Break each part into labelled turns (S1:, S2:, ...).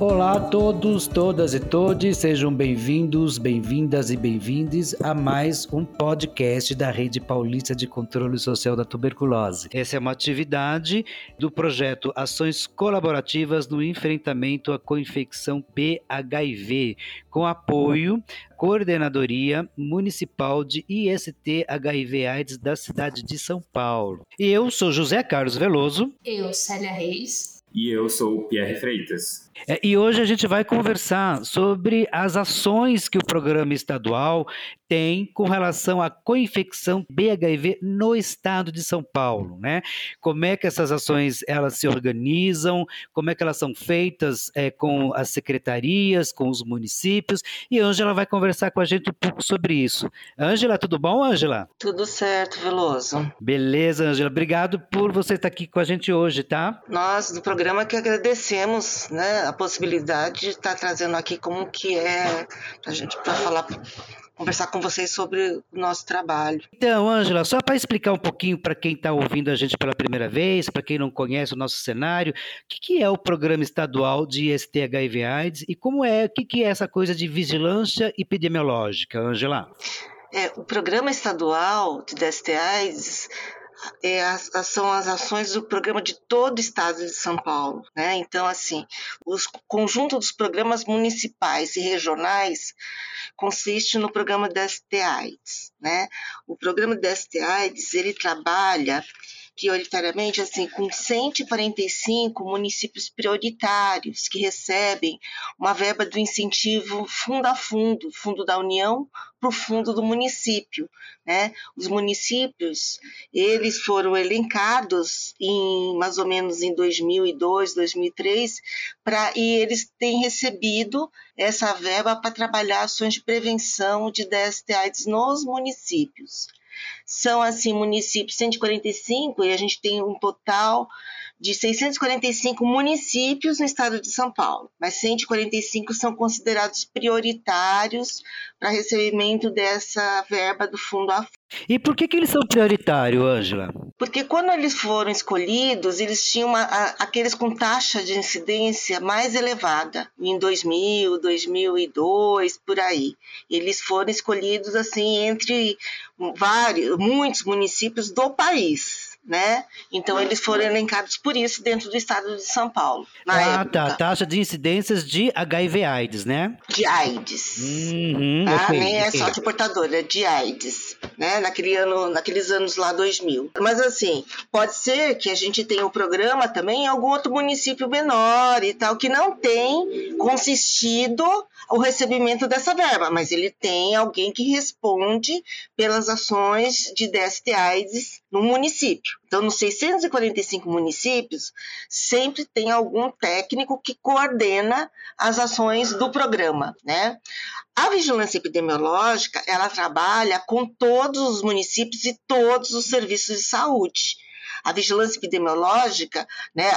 S1: Olá a todos, todas e todos, sejam bem-vindos, bem-vindas e bem-vindes a mais um podcast da Rede Paulista de Controle Social da Tuberculose. Essa é uma atividade do projeto Ações Colaborativas no Enfrentamento à Coinfecção PHIV, com apoio Coordenadoria Municipal de IST HIV AIDS da cidade de São Paulo. E eu sou José Carlos Veloso.
S2: Eu, Célia Reis.
S3: E eu sou o Pierre Freitas.
S1: É, e hoje a gente vai conversar sobre as ações que o programa estadual tem com relação à coinfecção BHIV no estado de São Paulo, né? Como é que essas ações elas se organizam, como é que elas são feitas é, com as secretarias, com os municípios, e a Ângela vai conversar com a gente um pouco sobre isso. Ângela, tudo bom, Ângela?
S4: Tudo certo, Veloso.
S1: Beleza, Ângela. Obrigado por você estar aqui com a gente hoje, tá?
S4: Nós, do programa, que agradecemos né, a possibilidade de estar trazendo aqui como que é a gente para falar conversar com vocês sobre o nosso trabalho.
S1: Então, Ângela, só para explicar um pouquinho para quem está ouvindo a gente pela primeira vez, para quem não conhece o nosso cenário, o que, que, é o Programa Estadual de IST HIV AIDS e como é, o que, que é essa coisa de vigilância epidemiológica, Ângela?
S4: É, o Programa Estadual de DST AIDS é, as, são as ações do programa de todo o estado de São Paulo. Né? Então, assim, o conjunto dos programas municipais e regionais consiste no programa DST AIDS. Né? O programa DST AIDS, ele trabalha prioritariamente assim com 145 municípios prioritários que recebem uma verba do incentivo fundo a fundo, fundo da União para o fundo do município, né? Os municípios eles foram elencados em mais ou menos em 2002, 2003, para e eles têm recebido essa verba para trabalhar ações de prevenção de DST/AIDS nos municípios. São, assim, municípios 145 e a gente tem um total de 645 municípios no estado de São Paulo, mas 145 são considerados prioritários para recebimento dessa verba do Fundo AFU.
S1: E por que, que eles são prioritários, Ângela?
S4: Porque quando eles foram escolhidos, eles tinham uma, a, aqueles com taxa de incidência mais elevada, em 2000, 2002, por aí. Eles foram escolhidos assim entre vários, muitos municípios do país né? Então eles foram elencados por isso dentro do estado de São Paulo.
S1: ah, época. tá. Taxa de incidências de HIV/AIDS, né?
S4: De AIDS. Uhum, tá? okay, Nem é só de portadora, é de AIDS, né? Naquele ano, naqueles anos lá 2000. Mas assim, pode ser que a gente tenha um programa também em algum outro município menor e tal que não tem consistido o recebimento dessa verba, mas ele tem alguém que responde pelas ações de DST/AIDS no município. Então, nos 645 municípios, sempre tem algum técnico que coordena as ações do programa, né? A vigilância epidemiológica, ela trabalha com todos os municípios e todos os serviços de saúde. A vigilância epidemiológica, né,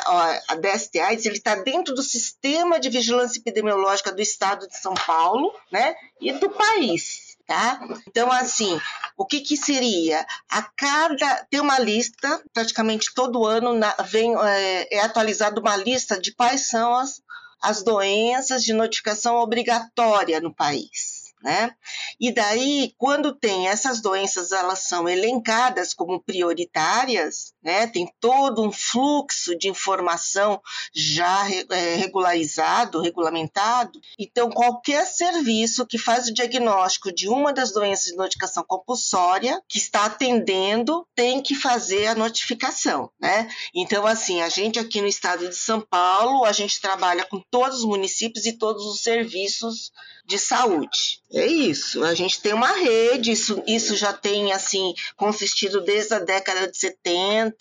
S4: a DST AIDS, ele está dentro do sistema de vigilância epidemiológica do estado de São Paulo, né, e do país. Tá? Então, assim, o que, que seria? A cada. Tem uma lista, praticamente todo ano na, vem, é, é atualizada uma lista de quais são as, as doenças de notificação obrigatória no país né? E daí, quando tem essas doenças, elas são elencadas como prioritárias, né? Tem todo um fluxo de informação já é, regularizado, regulamentado. Então, qualquer serviço que faz o diagnóstico de uma das doenças de notificação compulsória que está atendendo tem que fazer a notificação, né? Então, assim, a gente aqui no estado de São Paulo, a gente trabalha com todos os municípios e todos os serviços de saúde. É isso. A gente tem uma rede, isso, isso já tem assim consistido desde a década de 70,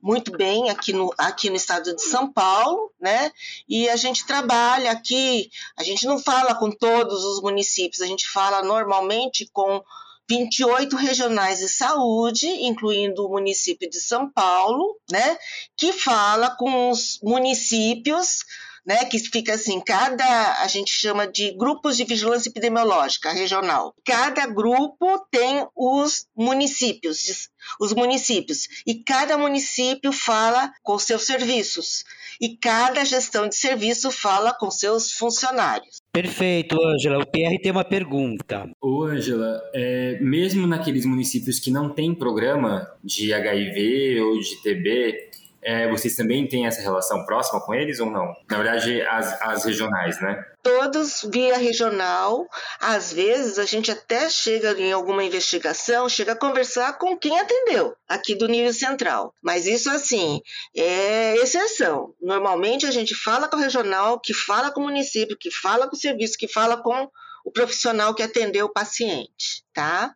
S4: muito bem aqui no, aqui no estado de São Paulo, né? E a gente trabalha aqui, a gente não fala com todos os municípios, a gente fala normalmente com 28 regionais de saúde, incluindo o município de São Paulo, né, que fala com os municípios né, que fica assim, cada, a gente chama de grupos de vigilância epidemiológica regional. Cada grupo tem os municípios, os municípios, e cada município fala com seus serviços, e cada gestão de serviço fala com seus funcionários.
S1: Perfeito, Ângela. O Pierre tem uma pergunta.
S3: Ô, Ângela, é, mesmo naqueles municípios que não têm programa de HIV ou de TB, é, vocês também têm essa relação próxima com eles ou não? Na verdade, as, as regionais, né?
S4: Todos via regional. Às vezes a gente até chega em alguma investigação, chega a conversar com quem atendeu aqui do nível central. Mas isso assim é exceção. Normalmente a gente fala com o regional, que fala com o município, que fala com o serviço, que fala com o profissional que atendeu o paciente, tá?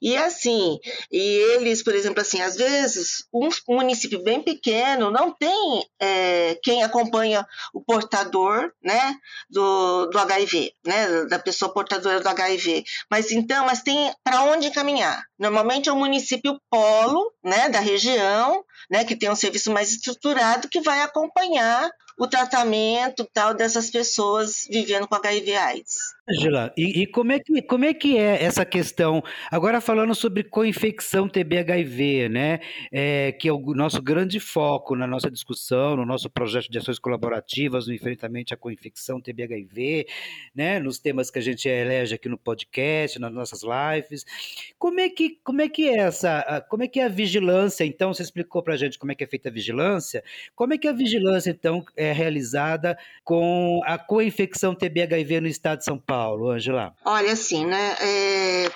S4: E assim, e eles, por exemplo, assim, às vezes um município bem pequeno não tem é, quem acompanha o portador, né, do, do HIV, né, da pessoa portadora do HIV. Mas então, mas tem para onde caminhar. Normalmente é o município polo, né, da região, né, que tem um serviço mais estruturado que vai acompanhar o tratamento tal dessas pessoas vivendo com HIV/AIDS.
S1: Angela, e, e, como, é que, como é que é essa questão? Agora falando sobre co-infecção TB-HIV, né? É, que é o nosso grande foco na nossa discussão, no nosso projeto de ações colaborativas no enfrentamento à co-infecção TB-HIV, né? Nos temas que a gente elege aqui no podcast, nas nossas lives. Como é que, como é, que é essa, como é que é a vigilância? Então, você explicou para a gente como é que é feita a vigilância. Como é que a vigilância, então, é realizada com a co-infecção TB-HIV no estado de São Paulo? Paulo, Angela?
S4: Olha, assim, né? É,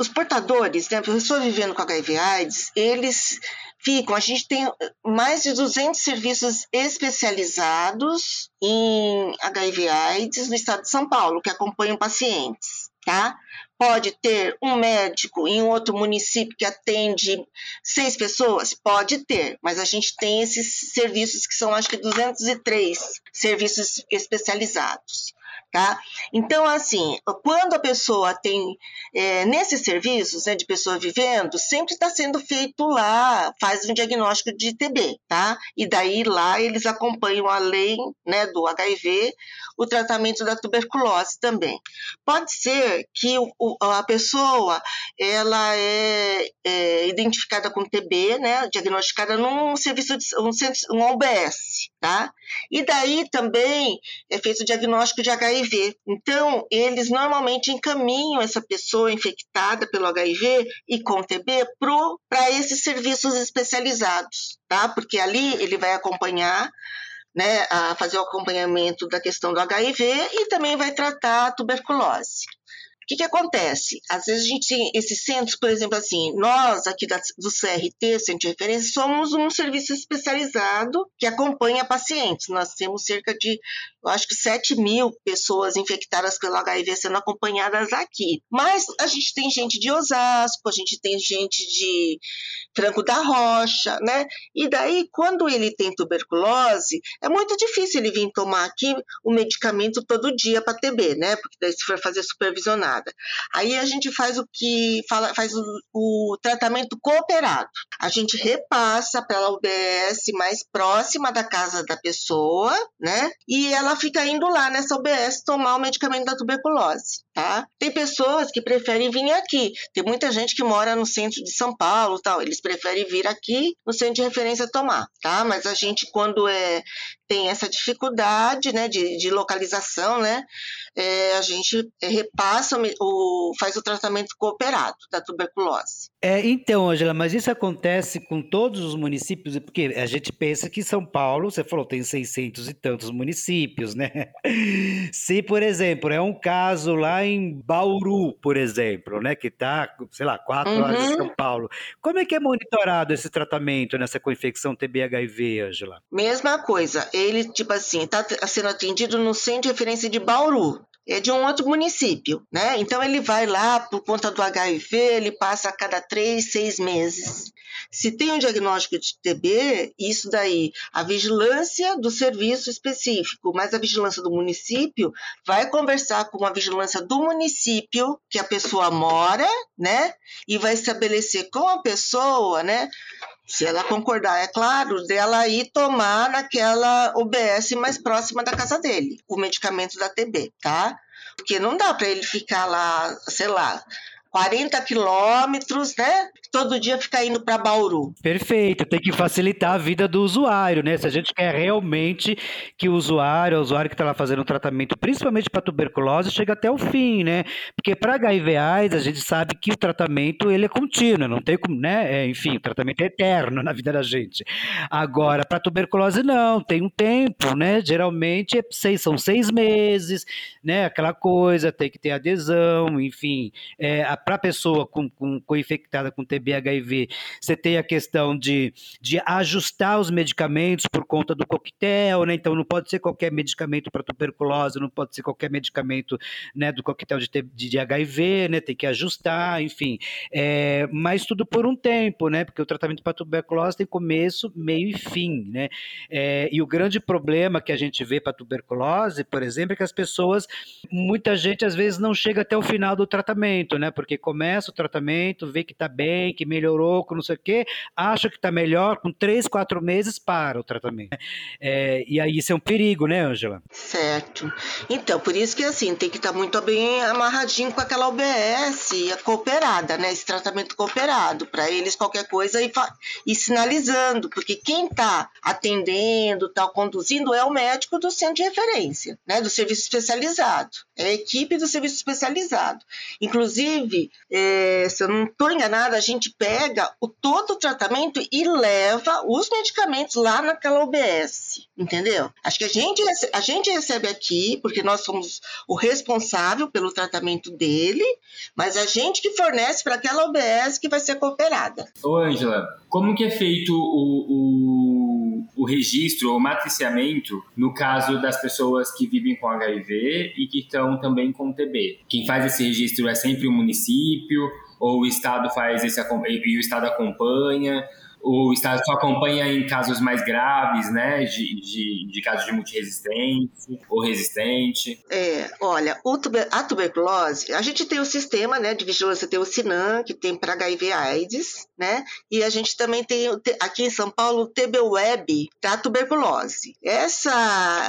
S4: os portadores, né, pessoas vivendo com HIV/AIDS, eles ficam. A gente tem mais de 200 serviços especializados em HIV/AIDS no estado de São Paulo que acompanham pacientes, tá? Pode ter um médico em outro município que atende seis pessoas? Pode ter, mas a gente tem esses serviços que são, acho que, 203 serviços especializados. Tá? Então, assim, quando a pessoa tem é, nesses serviços né, de pessoa vivendo, sempre está sendo feito lá, faz um diagnóstico de TB, tá? E daí lá eles acompanham além né, do HIV o tratamento da tuberculose também. Pode ser que o, a pessoa ela é, é, identificada com TB, né, diagnosticada num serviço de um, um OBS, tá? E daí também é feito o diagnóstico de HIV. Então, eles normalmente encaminham essa pessoa infectada pelo HIV e com TB para esses serviços especializados, tá? Porque ali ele vai acompanhar né, a fazer o acompanhamento da questão do HIV e também vai tratar a tuberculose que, que acontece? Às vezes a gente tem esses centros, por exemplo, assim, nós aqui da, do CRT, Centro de Referência, somos um serviço especializado que acompanha pacientes. Nós temos cerca de, eu acho que 7 mil pessoas infectadas pelo HIV sendo acompanhadas aqui. Mas a gente tem gente de Osasco, a gente tem gente de Franco da Rocha, né? E daí, quando ele tem tuberculose, é muito difícil ele vir tomar aqui o medicamento todo dia para TB, né? Porque daí se for fazer supervisionado Aí a gente faz o que fala, faz o, o tratamento cooperado. A gente repassa para a UBS mais próxima da casa da pessoa, né? E ela fica indo lá nessa UBS tomar o medicamento da tuberculose, tá? Tem pessoas que preferem vir aqui. Tem muita gente que mora no centro de São Paulo, tal. Eles preferem vir aqui no centro de referência tomar, tá? Mas a gente quando é tem essa dificuldade, né, de, de localização, né? É, a gente repassa o, faz o tratamento cooperado da tuberculose.
S1: É, então, Angela, mas isso acontece com todos os municípios, porque a gente pensa que São Paulo, você falou, tem 600 e tantos municípios, né? Se, por exemplo, é um caso lá em Bauru, por exemplo, né, que está, sei lá, quatro uhum. horas de São Paulo, como é que é monitorado esse tratamento nessa coinfecção TB-HIV, Angela?
S4: Mesma coisa, ele, tipo assim, está sendo atendido no centro de referência de Bauru é de um outro município, né? Então ele vai lá por conta do HIV, ele passa a cada três, seis meses. Se tem um diagnóstico de TB, isso daí, a vigilância do serviço específico, mas a vigilância do município vai conversar com a vigilância do município que a pessoa mora, né? E vai estabelecer com a pessoa, né? Se ela concordar, é claro, dela ir tomar naquela UBS mais próxima da casa dele, o medicamento da TB, tá? Porque não dá para ele ficar lá, sei lá, 40 quilômetros, né? Todo dia ficar indo para Bauru.
S1: Perfeito, tem que facilitar a vida do usuário, né? Se a gente quer realmente que o usuário, o usuário que está lá fazendo um tratamento, principalmente para tuberculose, chegue até o fim, né? Porque para HIV AIDS, a gente sabe que o tratamento ele é contínuo, não tem como, né? É, enfim, o tratamento é eterno na vida da gente. Agora, para tuberculose, não, tem um tempo, né? Geralmente é seis, são seis meses, né? Aquela coisa, tem que ter adesão, enfim. É, a para a pessoa com, com, com, infectada com TB HIV, você tem a questão de, de ajustar os medicamentos por conta do coquetel, né? Então não pode ser qualquer medicamento para tuberculose, não pode ser qualquer medicamento né, do coquetel de, de, de HIV, né? Tem que ajustar, enfim. É, mas tudo por um tempo, né? Porque o tratamento para tuberculose tem começo, meio e fim, né? É, e o grande problema que a gente vê para tuberculose, por exemplo, é que as pessoas, muita gente às vezes não chega até o final do tratamento, né? Porque porque começa o tratamento, vê que está bem, que melhorou, com não sei o quê, acha que está melhor, com três, quatro meses para o tratamento. É, e aí isso é um perigo, né, Angela?
S4: Certo. Então, por isso que assim, tem que estar tá muito bem amarradinho com aquela OBS, cooperada, né? Esse tratamento cooperado, para eles qualquer coisa e, e sinalizando, porque quem está atendendo, está conduzindo é o médico do centro de referência, né? Do serviço especializado. É a equipe do serviço especializado. Inclusive, é, se eu não estou enganada, a gente pega o, todo o tratamento e leva os medicamentos lá naquela OBS, entendeu? Acho que a gente, a gente recebe aqui, porque nós somos o responsável pelo tratamento dele, mas a gente que fornece para aquela OBS que vai ser cooperada.
S3: Ô, Ângela, como que é feito o, o, o registro, o matriciamento, no caso das pessoas que vivem com HIV e que estão também com TB? Quem faz esse registro é sempre o município? ou o Estado faz esse e o Estado acompanha, o Estado só acompanha em casos mais graves, né, de, de, de casos de multiresistência ou resistente?
S4: É, olha, tuber, a tuberculose, a gente tem o sistema, né, de vigilância, tem o SINAM, que tem para HIV AIDS, né, e a gente também tem aqui em São Paulo o TB-Web da tuberculose. Essa,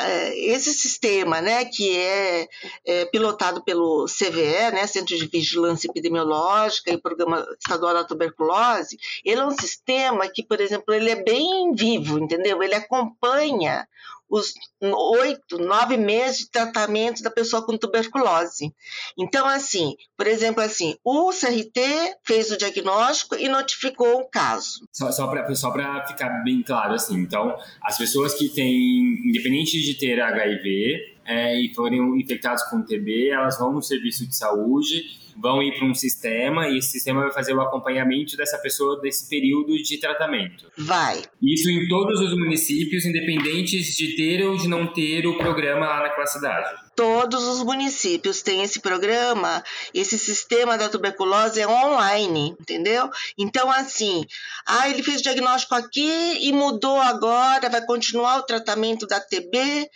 S4: é, esse sistema, né, que é, é pilotado pelo CVE, né, Centro de Vigilância Epidemiológica e Programa Estadual da Tuberculose, ele é um sistema que, por exemplo, ele é bem vivo, entendeu? Ele acompanha os oito, nove meses de tratamento da pessoa com tuberculose. Então, assim, por exemplo, assim, o CRT fez o diagnóstico e notificou o caso.
S3: Só, só para ficar bem claro, assim, então, as pessoas que têm, independente de ter HIV é, e forem infectados com TB, elas vão no serviço de saúde vão ir para um sistema e esse sistema vai fazer o acompanhamento dessa pessoa desse período de tratamento.
S4: Vai.
S3: Isso em todos os municípios, independentes de ter ou de não ter o programa lá naquela cidade.
S4: Todos os municípios têm esse programa, esse sistema da tuberculose é online, entendeu? Então, assim, ah, ele fez o diagnóstico aqui e mudou agora, vai continuar o tratamento da TB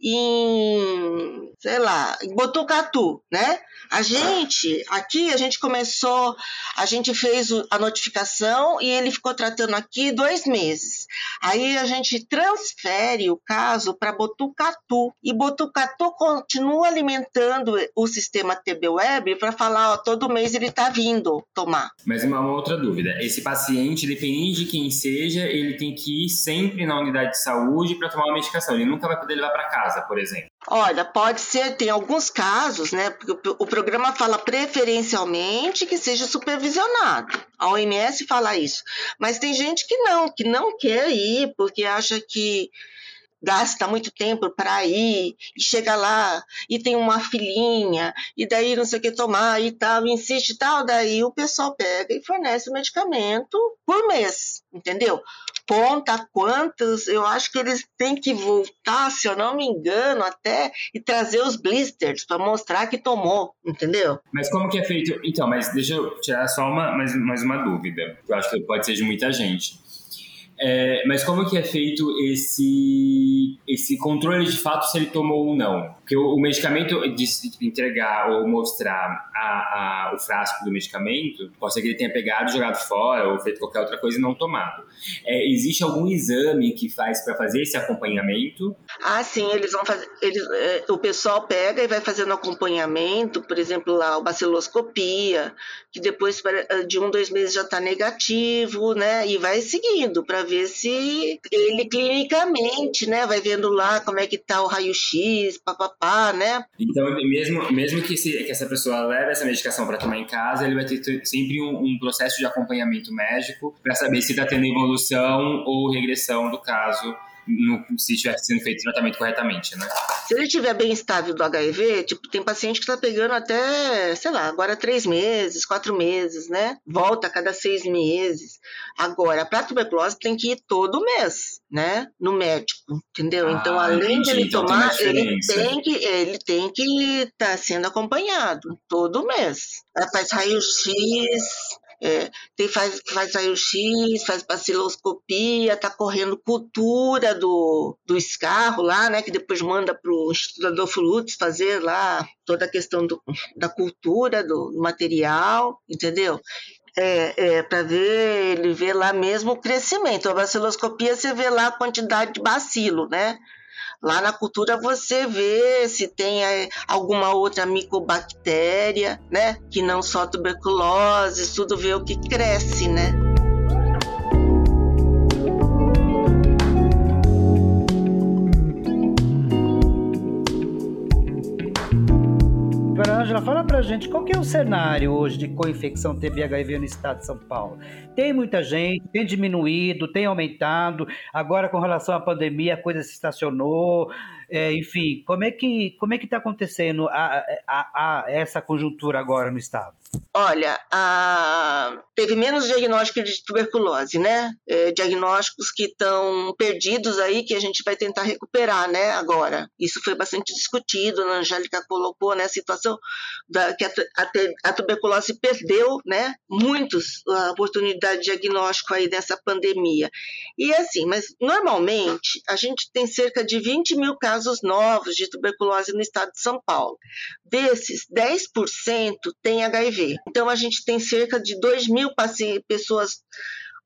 S4: em, sei lá, em Botucatu, né? A gente, aqui a gente começou, a gente fez a notificação e ele ficou tratando aqui dois meses. Aí a gente transfere o caso para Botucatu e Botucatu continua alimentando o sistema TB Web para falar, ó, todo mês ele está vindo tomar.
S3: Mas uma outra dúvida, esse paciente, dependente de quem seja, ele tem que ir sempre na unidade de saúde para tomar uma medicação. Ele nunca vai poder levar para casa, por exemplo.
S4: Olha, pode ser, tem alguns casos, né? O programa fala preferencialmente que seja supervisionado. A OMS fala isso. Mas tem gente que não, que não quer ir, porque acha que gasta muito tempo para ir e chega lá e tem uma filhinha e daí não sei o que tomar e tal, insiste e tal, daí o pessoal pega e fornece o medicamento por mês, entendeu? Conta quantos, eu acho que eles têm que voltar, se eu não me engano, até e trazer os blisters para mostrar que tomou, entendeu?
S3: Mas como que é feito? Então, mas deixa eu tirar só uma, mais, mais uma dúvida, eu acho que pode ser de muita gente É, mas como que é feito esse, esse controle de fato se ele tomou ou não? Porque o, o medicamento de entregar ou mostrar a, a, o frasco do medicamento, pode ser que ele tenha pegado, jogado fora ou feito qualquer outra coisa e não tomado. É, existe algum exame que faz para fazer esse acompanhamento?
S4: Ah, sim, eles vão fazer. Eles, é, o pessoal pega e vai fazendo acompanhamento, por exemplo, lá a baciloscopia, que depois de um, dois meses já está negativo, né? E vai seguindo para ver se ele clinicamente, né, vai vendo lá como é que tá o raio-x, papapá, né?
S3: Então, mesmo, mesmo que, se, que essa pessoa leve essa medicação para tomar em casa, ele vai ter sempre um, um processo de acompanhamento médico para saber se está tendo evolução ou regressão do caso no, se estivesse sendo feito o tratamento corretamente, né?
S4: Se ele estiver bem estável do HIV, tipo, tem paciente que está pegando até, sei lá, agora três meses, quatro meses, né? Volta a cada seis meses. Agora, para tuberculose tem que ir todo mês, né? No médico, entendeu?
S3: Ah,
S4: então, além
S3: entendi.
S4: de ele
S3: então,
S4: tomar, ele tem que ele tem que estar tá sendo acompanhado todo mês. Faz raio-x, é, tem, faz, faz raio-x, faz baciloscopia, está correndo cultura do, do escarro lá, né? Que depois manda para o Instituto Adolfo Lutz fazer lá toda a questão do, da cultura do material, entendeu? É, é, para ver, ele vê lá mesmo o crescimento. A baciloscopia você vê lá a quantidade de bacilo, né? Lá na cultura você vê se tem é, alguma outra micobactéria, né? Que não só tuberculose, tudo vê o que cresce, né?
S1: Pra gente qual é o cenário hoje de co-infecção TB-HIV no estado de São Paulo. Tem muita gente, tem diminuído, tem aumentado. Agora, com relação à pandemia, a coisa se estacionou. É, enfim, como é que como é que está acontecendo a, a, a, essa conjuntura agora no estado?
S4: Olha, a... teve menos diagnóstico de tuberculose, né? É, diagnósticos que estão perdidos aí que a gente vai tentar recuperar, né? Agora, isso foi bastante discutido. A Angélica colocou, né? A situação da, que a, a, tuberculose perdeu, né? Muitos a oportunidade de diagnóstico aí dessa pandemia. E assim, mas normalmente a gente tem cerca de 20 mil casos novos de tuberculose no estado de São Paulo. Desses, 10% tem Então, a gente tem cerca de 2 mil pessoas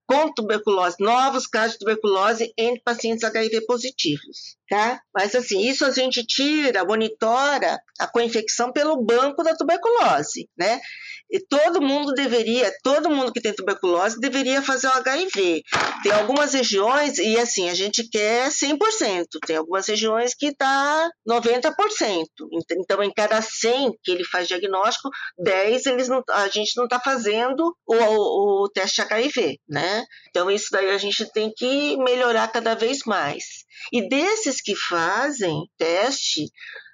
S4: com tuberculose, novos casos de tuberculose entre pacientes HIV positivos, tá? Mas assim, isso a gente tira, monitora a coinfecção pelo banco da tuberculose, né? E todo mundo deveria, todo mundo que tem tuberculose deveria fazer o HIV. Tem algumas regiões, e assim, a gente quer 100%, tem algumas regiões que está 90%. Então, em cada 100 que ele faz diagnóstico, 10 eles não, a gente não está fazendo o, o, o teste HIV, né? Então, isso daí a gente tem que melhorar cada vez mais. E desses que fazem teste,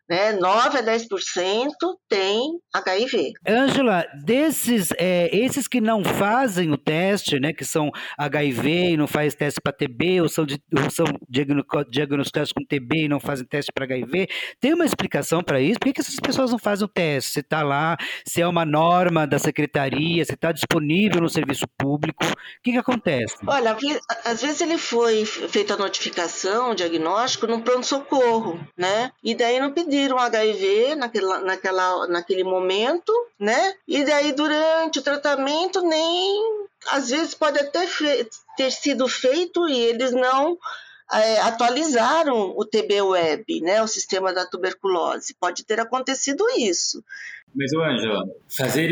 S4: né? 9 a 10% tem HIV.
S1: Ângela, desses, é, esses que não fazem o teste, né, que são HIV e não fazem teste para TB, ou são, ou são diagnosticados com TB e não fazem teste para HIV, tem uma explicação para isso? Por que, que essas pessoas não fazem o teste? Se está lá, se é uma norma da secretaria, se está disponível no serviço público, o que, que acontece?
S4: Olha, às vezes ele foi feita a notificação, o diagnóstico, no pronto-socorro, né? E daí não pediu descobriram HIV naquela, naquela, naquele momento, né? E daí durante o tratamento nem às vezes pode até ter sido feito e eles não é, atualizaram o TB Web, né, o sistema da tuberculose. Pode ter acontecido isso.
S3: Mas, Ângela, fazer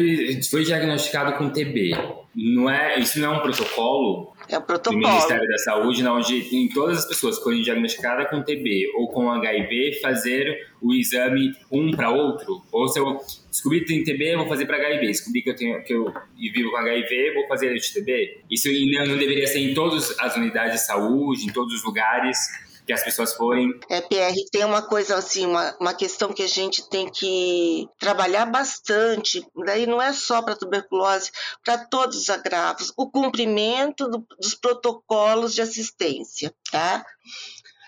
S3: foi diagnosticado com TB, não é, isso não é um protocolo
S4: é o protocolo.
S3: do Ministério da Saúde, onde em todas as pessoas que forem diagnosticadas com TB ou com HIV, fazer o exame um para outro? Ou se eu descobrir que tem TB, vou fazer para HIV. Descobri que eu, tenho, que eu vivo com HIV, vou fazer de TB? Isso não deveria ser em todas as unidades de saúde, em todos os lugares que as pessoas forem.
S4: É, PR, tem uma coisa assim, uma, uma questão que a gente tem que trabalhar bastante, daí não é só para tuberculose, para todos os agravos, o cumprimento do, dos protocolos de assistência, tá?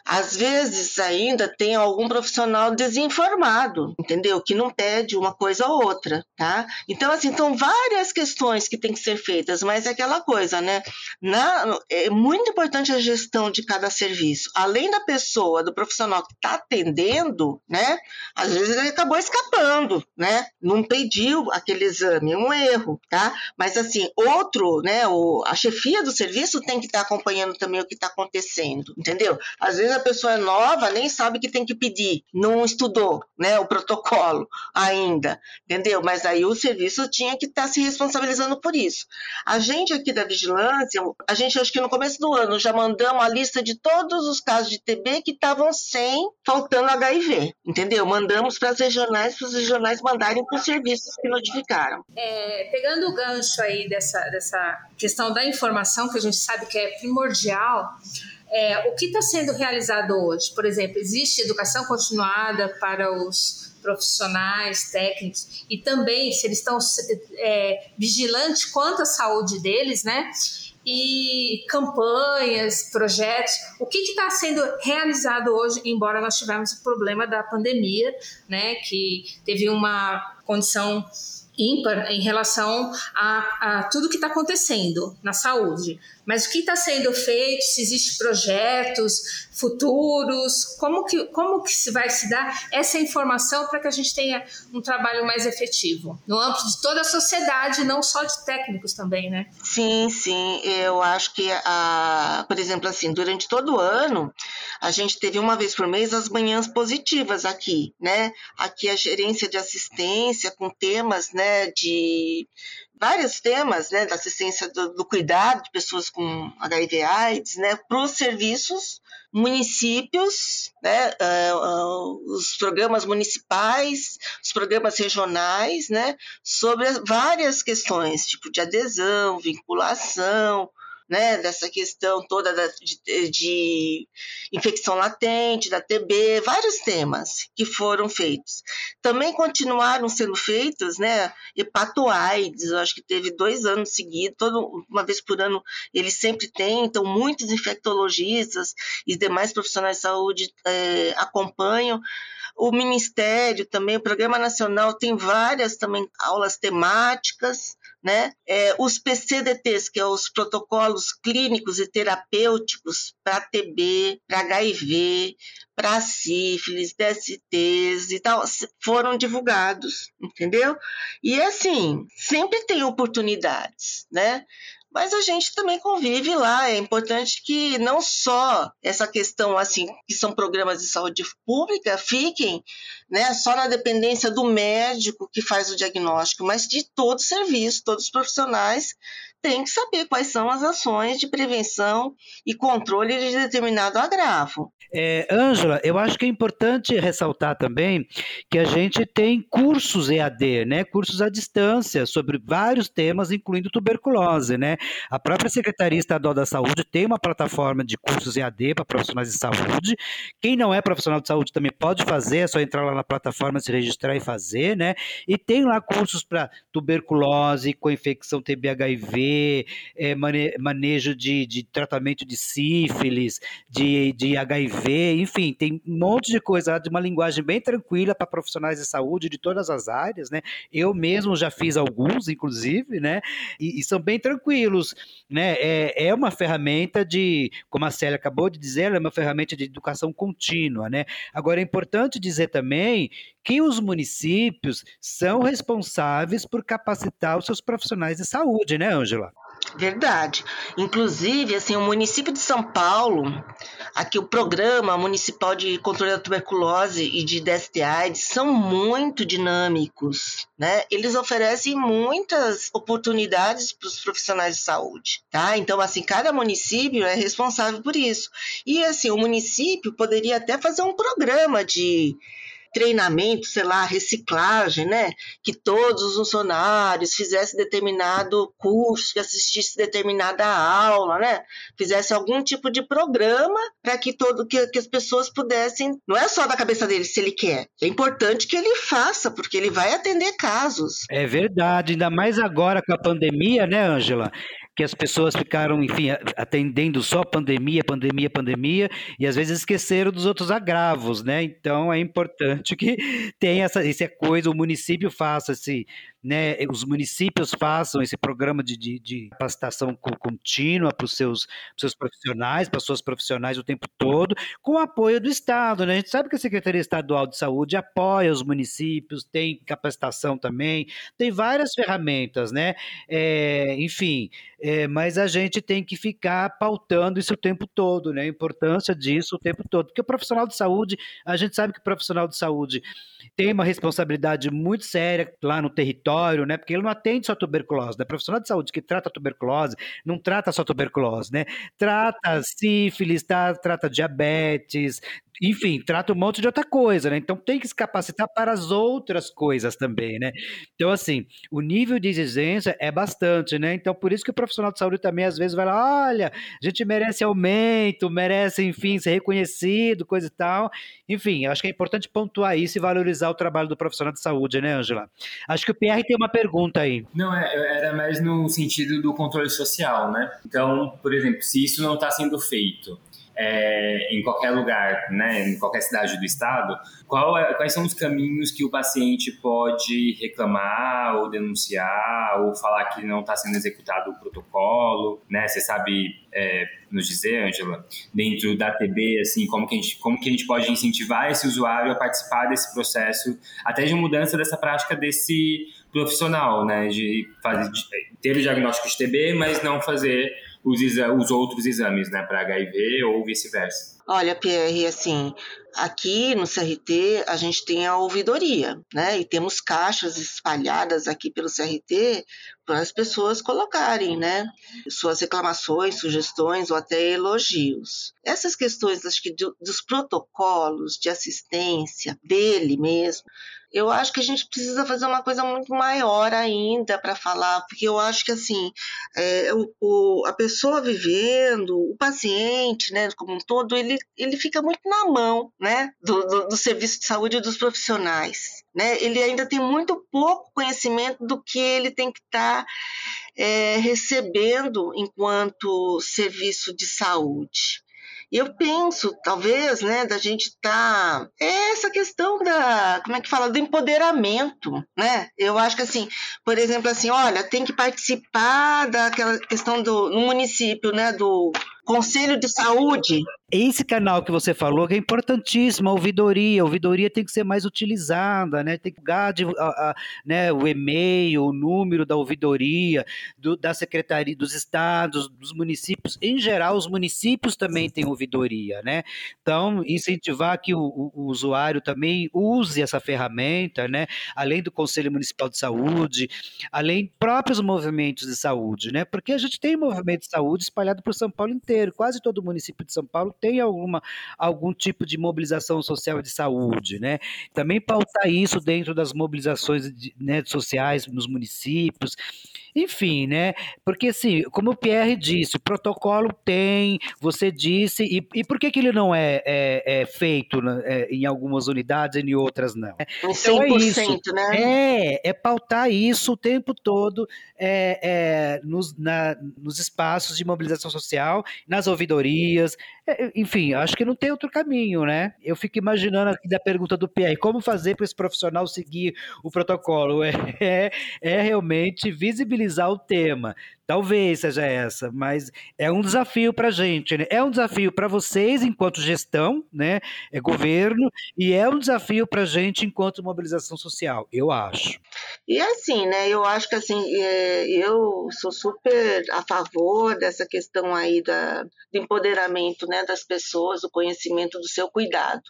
S4: Às vezes ainda tem algum profissional desinformado, entendeu? Que não pede uma coisa ou outra, tá? Então, assim, são várias questões que têm que ser feitas, mas é aquela coisa, né? Na, é muito importante a gestão de cada serviço. Além da pessoa, do profissional que está atendendo, né? Às vezes ele acabou escapando, né? Não pediu aquele exame, um erro, tá? Mas, assim, outro, né? O, a chefia do serviço tem que estar tá acompanhando também o que está acontecendo, entendeu? Às vezes a pessoa é nova, nem sabe que tem que pedir, não estudou, né, o protocolo ainda, entendeu? Mas aí o serviço tinha que estar tá se responsabilizando por isso. A gente aqui da vigilância, a gente acho que no começo do ano já mandamos a lista de todos os casos de TB que estavam sem, faltando HIV, entendeu? Mandamos para as regionais, para os regionais mandarem para os serviços que notificaram.
S2: É, pegando o gancho aí dessa, dessa questão da informação, que a gente sabe que é primordial, é, o que está sendo realizado hoje? Por exemplo, existe educação continuada para os profissionais, técnicos, e também se eles estão é, vigilantes quanto à saúde deles, né? E campanhas, projetos, o que está sendo realizado hoje, embora nós tivemos o problema da pandemia, né? Que teve uma condição ímpar em relação a, a tudo que está acontecendo na saúde. Mas o que está sendo feito, se existem projetos futuros, como que, como que se vai se dar essa informação para que a gente tenha um trabalho mais efetivo, no âmbito de toda a sociedade, não só de técnicos também, né?
S4: Sim, sim, eu acho que, a, por exemplo, assim, durante todo o ano, a gente teve uma vez por mês as manhãs positivas aqui, né? Aqui a gerência de assistência com temas, né, de vários temas né, da assistência do, do cuidado de pessoas com HIV AIDS né, para os serviços, municípios, né, uh, uh, os programas municipais, os programas regionais, né, sobre várias questões, tipo de adesão, vinculação, né, dessa questão toda da, de, de, infecção latente, da TB, vários temas que foram feitos. Também continuaram sendo feitos, né, hepatoaides, eu acho que teve dois anos seguidos, uma vez por ano eles sempre têm, então muitos infectologistas e demais profissionais de saúde é, acompanham. O Ministério também, o Programa Nacional tem várias também aulas temáticas, né? É, os PCDTs, que é os protocolos clínicos e terapêuticos para TB, para HIV, para sífilis, DSTs e tal, foram divulgados, entendeu? E assim, sempre tem oportunidades, né? Mas a gente também convive lá. É importante que não só essa questão, assim, que são programas de saúde pública, fiquem né, só na dependência do médico que faz o diagnóstico, mas de todo o serviço, todos os profissionais têm que saber quais são as ações de prevenção e controle de determinado agravo.
S1: É, Ângela, eu acho que é importante ressaltar também que a gente tem cursos EAD, né, cursos à distância sobre vários temas, incluindo tuberculose, né? A própria Secretaria Estadual da Saúde tem uma plataforma de cursos EAD para profissionais de saúde. Quem não é profissional de saúde também pode fazer, é só entrar lá na plataforma, se registrar e fazer, né? E tem lá cursos para tuberculose, com infecção TB-HIV, é, manejo de, de tratamento de sífilis, de, de HIV enfim, tem um monte de coisa de uma linguagem bem tranquila para profissionais de saúde de todas as áreas, né? Eu mesmo já fiz alguns, inclusive, né? E, e são bem tranquilos, né? É, é uma ferramenta de, como a Célia acabou de dizer, é uma ferramenta de educação contínua, né? Agora é importante dizer também que os municípios são responsáveis por capacitar os seus profissionais de saúde, né, Ângela?
S4: Verdade. Inclusive, assim, o município de São Paulo, aqui o programa municipal de controle da tuberculose e de DST/AIDS são muito dinâmicos, né? Eles oferecem muitas oportunidades para os profissionais de saúde, tá? Então, assim, cada município é responsável por isso. E assim, o município poderia até fazer um programa de treinamento, sei lá, reciclagem, né? Que todos os funcionários fizessem determinado curso, que assistisse determinada aula, né? Fizesse algum tipo de programa para que todo que, que as pessoas pudessem, não é só da cabeça dele se ele quer, é importante que ele faça, porque ele vai atender casos.
S1: É verdade, ainda mais agora com a pandemia, né, Ângela? Que as pessoas ficaram, enfim, atendendo só pandemia, pandemia, pandemia, e às vezes esqueceram dos outros agravos, né? Então é importante que tenha essa, essa coisa, o município faça esse né, os municípios façam esse programa de, de, de capacitação contínua para os seus, seus profissionais, para suas profissionais o tempo todo, com o apoio do Estado. Né? A gente sabe que a Secretaria Estadual de Saúde apoia os municípios, tem capacitação também, tem várias ferramentas, né? É, enfim, é, mas a gente tem que ficar pautando isso o tempo todo, né? A importância disso o tempo todo. Porque o profissional de saúde, a gente sabe que o profissional de saúde tem uma responsabilidade muito séria lá no território, né? Porque ele não atende só tuberculose, né? Profissional de saúde que trata tuberculose não trata só tuberculose, né? Trata sífilis, tá, trata diabetes, enfim, trata um monte de outra coisa, né? Então tem que se capacitar para as outras coisas também, né? Então, assim, o nível de exigência é bastante, né? Então, por isso que o profissional de saúde também, às vezes, vai lá, olha, a gente merece aumento, merece, enfim, ser reconhecido, coisa e tal. Enfim, acho que é importante pontuar isso e valorizar o trabalho do profissional de saúde, né, Angela? Acho que o Pierre tem uma pergunta aí.
S3: Não, é, era mais no sentido do controle social, né? Então, por exemplo, se isso não está sendo feito, é, em qualquer lugar, né, em qualquer cidade do estado, é, quais são os caminhos que o paciente pode reclamar ou denunciar ou falar que não está sendo executado o protocolo, né? Você sabe é, nos dizer, Angela, dentro da TB, assim, como que, a gente, como que a gente pode incentivar esse usuário a participar desse processo, até de mudança dessa prática desse profissional, né, de, fazer, de ter o diagnóstico de TB, mas não fazer os, os outros exames, né, para HIV ou vice-versa.
S4: Olha, Pierre, assim, aqui no CRT a gente tem a ouvidoria, né? E temos caixas espalhadas aqui pelo CRT para as pessoas colocarem, né? Suas reclamações, sugestões ou até elogios. Essas questões, acho que do, dos protocolos de assistência dele mesmo, eu acho que a gente precisa fazer uma coisa muito maior ainda para falar, porque eu acho que assim é, o, o, a pessoa vivendo, o paciente, né, como um todo, ele, ele fica muito na mão, né, do, do, do serviço de saúde dos profissionais, né? Ele ainda tem muito pouco conhecimento do que ele tem que estar tá, é, recebendo enquanto serviço de saúde. E eu penso, talvez, né, da gente. Tá, é essa questão da. Como é que fala? Do empoderamento, né? Eu acho que, assim, por exemplo, assim, olha, tem que participar daquela questão do. no município, né, do Conselho de Saúde.
S1: Esse canal que você falou que é importantíssimo, a ouvidoria. A ouvidoria tem que ser mais utilizada, né? Tem que dar né, o e-mail, o número da ouvidoria, do, da secretaria dos estados, dos municípios. Em geral, os municípios também têm ouvidoria, né? Então, incentivar que o, o, o usuário também use essa ferramenta, né? Além do Conselho Municipal de Saúde, além próprios movimentos de saúde, né? Porque a gente tem movimento de saúde espalhado por São Paulo inteiro inteiro, quase todo município de São Paulo tem alguma, algum tipo de mobilização social de saúde, né? Também pautar isso dentro das mobilizações de, né, sociais nos municípios. Enfim, né? Porque assim, como o Pierre disse, o protocolo tem, você disse, e, e por que, que ele não é, é, é feito né, é, em algumas unidades e em outras não?
S4: Então 100%, é isso. né?
S1: É, é pautar isso o tempo todo é, é, nos, na, nos espaços de mobilização social, nas ouvidorias, enfim, acho que não tem outro caminho, né? Eu fico imaginando aqui da pergunta do Pierre, como fazer para esse profissional seguir o protocolo? É, é realmente visibilizar o tema. Talvez seja essa, mas é um desafio para a gente, né? É um desafio para vocês enquanto gestão, né? É governo, e é um desafio para a gente enquanto mobilização social, eu acho.
S4: E assim, né? Eu acho que assim, é, eu sou super a favor dessa questão aí da, do empoderamento, né, das pessoas, do conhecimento do seu cuidado.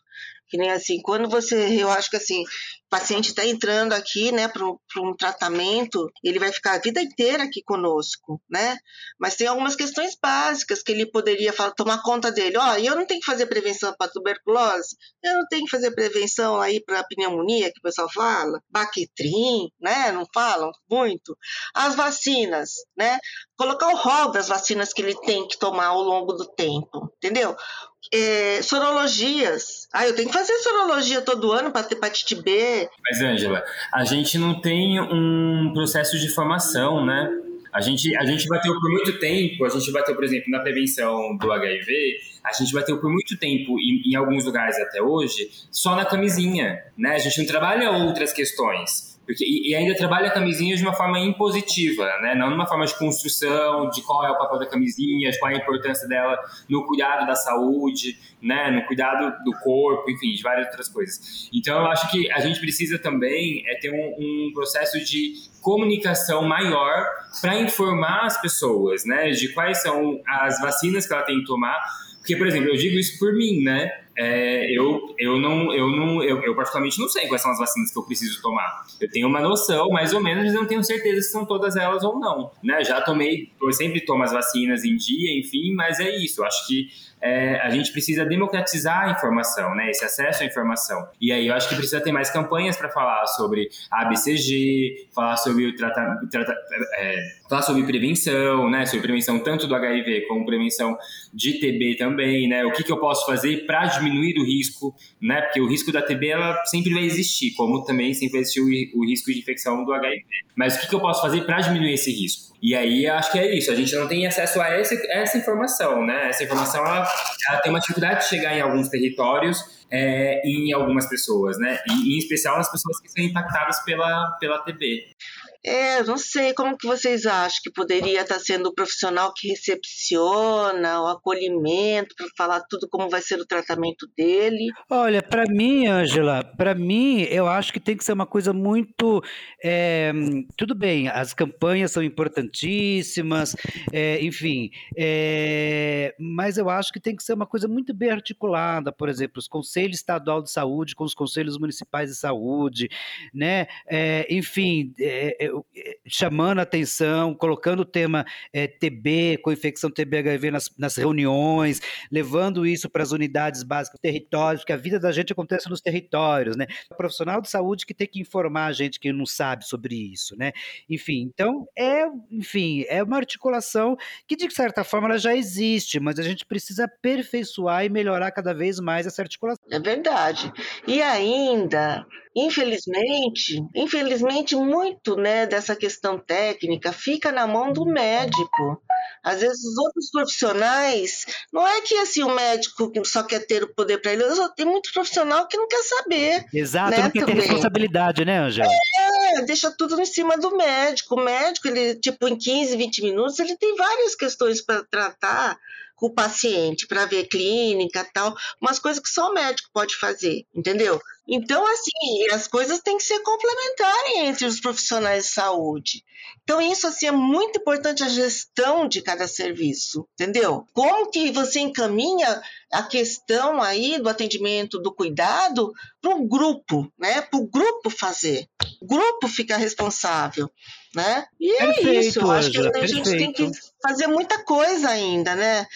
S4: Que nem assim, quando você, eu acho que assim, o paciente está entrando aqui, né, para um tratamento, ele vai ficar a vida inteira aqui conosco, né? Mas tem algumas questões básicas que ele poderia falar, tomar conta dele. Ó, oh, eu não tenho que fazer prevenção para tuberculose, eu não tenho que fazer prevenção aí para pneumonia, que o pessoal fala, Bactrim, né? Não falam muito. As vacinas, né? Colocar o rol das vacinas que ele tem que tomar ao longo do tempo, entendeu? É, sorologias. Ah, eu tenho que fazer sorologia todo ano para ter hepatite B.
S3: Mas, Ângela, a gente não tem um processo de formação, né? A gente, a gente bateu por muito tempo, a gente bateu, por exemplo, na prevenção do HIV, a gente bateu por muito tempo, em, em alguns lugares até hoje, só na camisinha, né? A gente não trabalha outras questões. Porque, e, ainda trabalha a camisinha de uma forma impositiva, né? não numa forma de construção, de qual é o papel da camisinha, de qual é a importância dela no cuidado da saúde, né? no cuidado do corpo, enfim, de várias outras coisas. Então, eu acho que a gente precisa também é ter um, um processo de comunicação maior para informar as pessoas né? de quais são as vacinas que ela tem que tomar. Porque, por exemplo, eu digo isso por mim, né? É, eu, eu não, eu não, eu, eu, particularmente não sei quais são as vacinas que eu preciso tomar. Eu tenho uma noção, mais ou menos, mas eu não tenho certeza se são todas elas ou não. Né? Já tomei, eu sempre tomo as vacinas em dia, enfim, mas é isso. Eu acho que é, a gente precisa democratizar a informação, né? Esse acesso à informação. E aí eu acho que precisa ter mais campanhas para falar sobre ABCG, falar sobre o tratamento, trata, é, falar sobre prevenção, né? Sobre prevenção tanto do HIV como prevenção de TB também, né? O que, que eu posso fazer para diminuir o risco, né? Porque o risco da TB ela sempre vai existir, como também sempre o, o risco de infecção do HIV. Mas o que, que eu posso fazer para diminuir esse risco? E aí acho que é isso, a gente não tem acesso a essa, essa informação, né? Essa informação ela, ela tem uma dificuldade de chegar em alguns territórios é, em algumas pessoas, né? E, em especial nas pessoas que são impactadas pela, pela TB.
S4: É, não sei como que vocês acham que poderia estar sendo o profissional que recepciona, o acolhimento para falar tudo como vai ser o tratamento dele.
S1: Olha, para mim, Ângela, para mim, eu acho que tem que ser uma coisa muito, é, tudo bem, as campanhas são importantíssimas, é, enfim, é, mas eu acho que tem que ser uma coisa muito bem articulada, por exemplo, os conselhos estadual de saúde com os conselhos municipais de saúde, né? enfim eh, chamando a atenção, colocando o tema é, TB, com infecção TB-HIV nas, nas reuniões, levando isso para as unidades básicas, territórios, porque a vida da gente acontece nos territórios, né? O profissional de saúde que tem que informar a gente que não sabe sobre isso, né? Enfim, então é, enfim, é uma articulação que de certa forma ela já existe, mas a gente precisa aperfeiçoar e melhorar cada vez mais essa articulação.
S4: É verdade. E ainda Infelizmente, infelizmente muito, né, dessa questão técnica fica na mão do médico. Às vezes os outros profissionais, não é que assim o médico só quer ter o poder para ele, tem muito profissional que não quer saber.
S1: Exato, né, não quer ter responsabilidade, né, Angela?
S4: É, deixa tudo em cima do médico. O médico, ele, tipo, em 15, 20 minutos, ele tem várias questões para tratar com o paciente para ver clínica tal, umas coisas que só o médico pode fazer, entendeu? Então, assim, as coisas têm que ser complementares entre os profissionais de saúde. Então, isso assim, é muito importante a gestão de cada serviço, entendeu? Como que você encaminha a questão aí do atendimento, do cuidado, para o grupo, né? Para o grupo fazer. O grupo fica responsável, né? E é perfeito, isso, eu acho que a gente tem que fazer muita coisa ainda, né?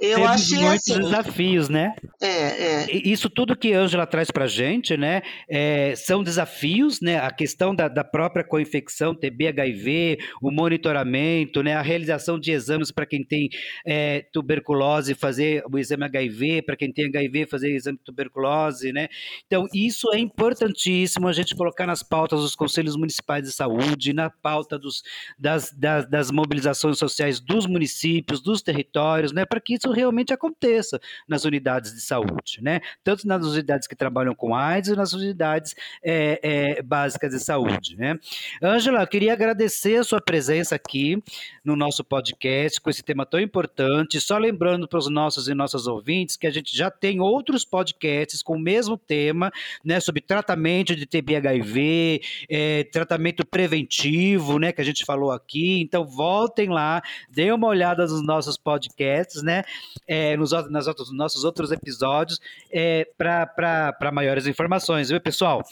S1: Eu Temos achei muitos assim. desafios, né?
S4: É, é.
S1: Isso tudo que a Ângela traz para gente, né? É, são desafios, né? A questão da, da própria coinfecção, TB, HIV, o monitoramento, né? A realização de exames para quem tem é, tuberculose, fazer o exame HIV, para quem tem HIV, fazer o exame de tuberculose, né? Então, isso é importantíssimo a gente colocar nas pautas dos conselhos municipais de saúde, na pauta dos, das, das, das mobilizações sociais dos municípios, dos territórios, né? Para que isso realmente aconteça nas unidades de saúde, né? Tanto nas unidades que trabalham com AIDS e nas unidades é, é, básicas de saúde, né? Ângela, queria agradecer a sua presença aqui no nosso podcast com esse tema tão importante. Só lembrando para os nossos e nossas ouvintes que a gente já tem outros podcasts com o mesmo tema, né? Sobre tratamento de TB-HIV, é, tratamento preventivo, né? Que a gente falou aqui. Então voltem lá, deem uma olhada nos nossos podcasts, né? É, nos, nas outros, nossos outros episódios é, para maiores informações, viu, pessoal?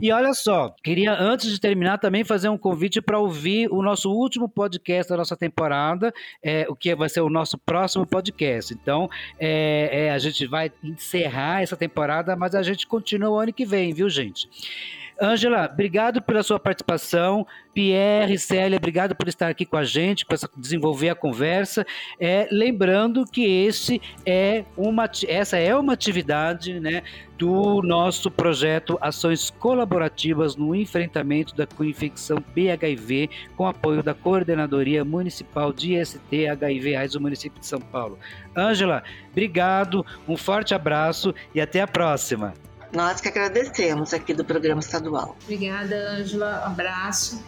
S1: E olha só, queria antes de terminar também fazer um convite para ouvir o nosso último podcast da nossa temporada, é, o que vai ser o nosso próximo podcast. Então, é, é, a gente vai encerrar essa temporada, mas a gente continua o ano que vem, viu, gente? Ângela, obrigado pela sua participação. Pierre, Célia, obrigado por estar aqui com a gente, para desenvolver a conversa. É, lembrando que esse é uma, essa é uma atividade né, do nosso projeto Ações Colaborativas no Enfrentamento da Coinfecção B-HIV, com apoio da Coordenadoria Municipal de IST HIV AIDS do município de São Paulo. Ângela, obrigado, um forte abraço e até a próxima.
S4: Nós que agradecemos aqui do programa estadual.
S2: Obrigada, Ângela. Um abraço.